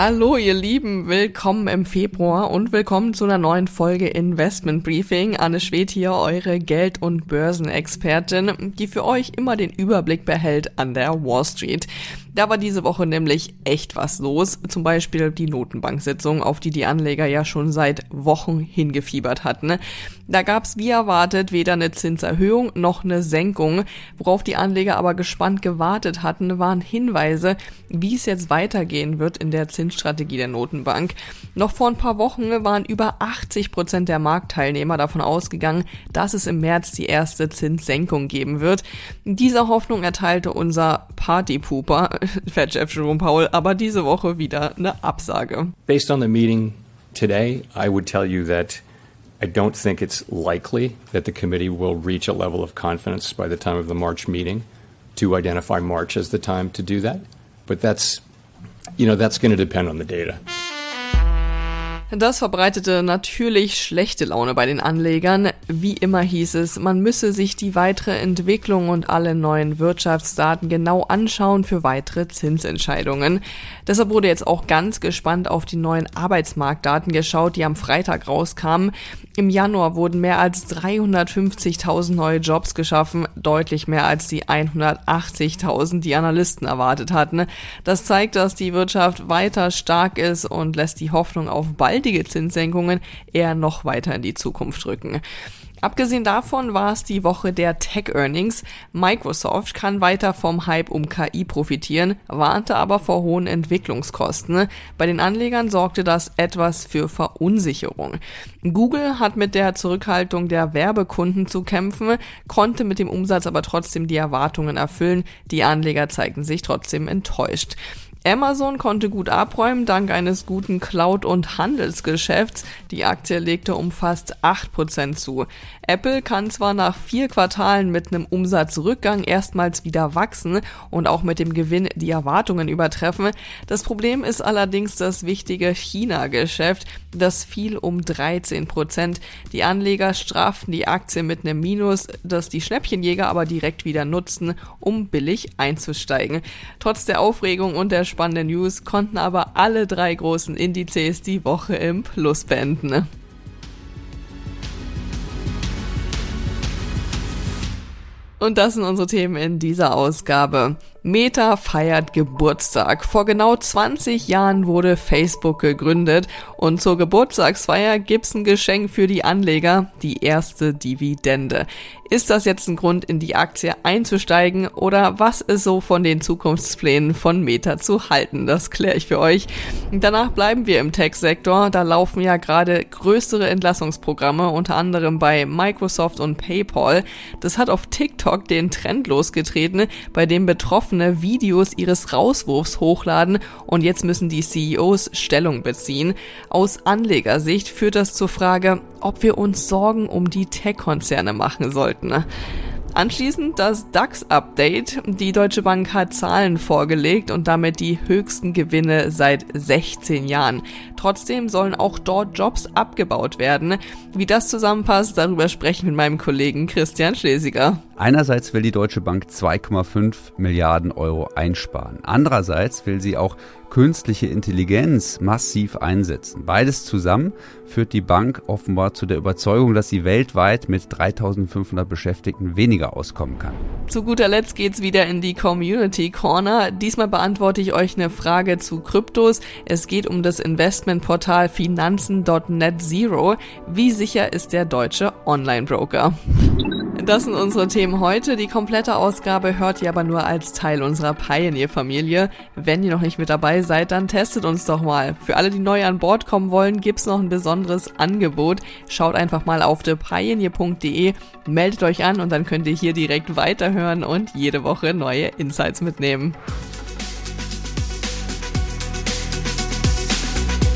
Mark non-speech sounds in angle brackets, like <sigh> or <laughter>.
Hallo ihr Lieben, willkommen im Februar und willkommen zu einer neuen Folge Investment Briefing. Anne Schwed hier, eure Geld- und Börsenexpertin, die für euch immer den Überblick behält an der Wall Street. Da war diese Woche nämlich echt was los. Zum Beispiel die Notenbank-Sitzung, auf die die Anleger ja schon seit Wochen hingefiebert hatten. Da gab's wie erwartet weder eine Zinserhöhung noch eine Senkung. Worauf die Anleger aber gespannt gewartet hatten, waren Hinweise, wie es jetzt weitergehen wird in der Zinsstrategie der Notenbank. Noch vor ein paar Wochen waren über 80 Prozent der Marktteilnehmer davon ausgegangen, dass es im März die erste Zinssenkung geben wird. Diese Hoffnung erteilte unser Partypooper <laughs> Fed-Chef Jerome Powell aber diese Woche wieder eine Absage. Based on the meeting today, I would tell you that I don't think it's likely that the committee will reach a level of confidence by the time of the March meeting to identify March as the time to do that. But that's, you know, that's going to depend on the data. Das verbreitete natürlich schlechte Laune bei den Anlegern. Wie immer hieß es, man müsse sich die weitere Entwicklung und alle neuen Wirtschaftsdaten genau anschauen für weitere Zinsentscheidungen. Deshalb wurde jetzt auch ganz gespannt auf die neuen Arbeitsmarktdaten geschaut, die am Freitag rauskamen. Im Januar wurden mehr als 350.000 neue Jobs geschaffen, deutlich mehr als die 180.000, die Analysten erwartet hatten. Das zeigt, dass die Wirtschaft weiter stark ist und lässt die Hoffnung auf baldige Zinssenkungen eher noch weiter in die Zukunft rücken. Abgesehen davon war es die Woche der Tech-Earnings. Microsoft kann weiter vom Hype um KI profitieren, warnte aber vor hohen Entwicklungskosten. Bei den Anlegern sorgte das etwas für Verunsicherung. Google hat mit der Zurückhaltung der Werbekunden zu kämpfen, konnte mit dem Umsatz aber trotzdem die Erwartungen erfüllen. Die Anleger zeigten sich trotzdem enttäuscht. Amazon konnte gut abräumen dank eines guten Cloud- und Handelsgeschäfts. Die Aktie legte um fast 8% zu. Apple kann zwar nach vier Quartalen mit einem Umsatzrückgang erstmals wieder wachsen und auch mit dem Gewinn die Erwartungen übertreffen. Das Problem ist allerdings das wichtige China-Geschäft. Das fiel um 13%. Die Anleger straften die Aktie mit einem Minus, das die Schnäppchenjäger aber direkt wieder nutzten, um billig einzusteigen. Trotz der Aufregung und der spannenden News konnten aber alle drei großen Indizes die Woche im Plus beenden. Und das sind unsere Themen in dieser Ausgabe. Meta feiert Geburtstag. Vor genau 20 Jahren wurde Facebook gegründet und zur Geburtstagsfeier gibt's ein Geschenk für die Anleger, die erste Dividende. Ist das jetzt ein Grund, in die Aktie einzusteigen oder was ist so von den Zukunftsplänen von Meta zu halten? Das kläre ich für euch. Danach bleiben wir im Tech-Sektor. Da laufen ja gerade größere Entlassungsprogramme, unter anderem bei Microsoft und PayPal. Das hat auf TikTok den Trend losgetreten, bei dem Betroffene Videos ihres Rauswurfs hochladen und jetzt müssen die CEOs Stellung beziehen. Aus Anlegersicht führt das zur Frage, ob wir uns Sorgen um die Tech-Konzerne machen sollten sollten. Anschließend das DAX-Update. Die Deutsche Bank hat Zahlen vorgelegt und damit die höchsten Gewinne seit 16 Jahren. Trotzdem sollen auch dort Jobs abgebaut werden. Wie das zusammenpasst, darüber sprechen wir mit meinem Kollegen Christian Schlesiger. Einerseits will die Deutsche Bank 2,5 Milliarden Euro einsparen. Andererseits will sie auch künstliche Intelligenz massiv einsetzen. Beides zusammen führt die Bank offenbar zu der Überzeugung, dass sie weltweit mit 3500 Beschäftigten weniger auskommen kann. Zu guter Letzt geht's wieder in die Community Corner. Diesmal beantworte ich euch eine Frage zu Kryptos. Es geht um das Investmentportal Finanzen.net Zero. Wie sicher ist der deutsche Online-Broker? Das sind unsere Themen heute. Die komplette Ausgabe hört ihr aber nur als Teil unserer Pioneer-Familie. Wenn ihr noch nicht mit dabei seid, dann testet uns doch mal. Für alle, die neu an Bord kommen wollen, gibt's noch ein besonderes Angebot. Schaut einfach mal auf thepioneer.de, meldet euch an und dann könnt ihr hier direkt weiterhören und jede Woche neue Insights mitnehmen.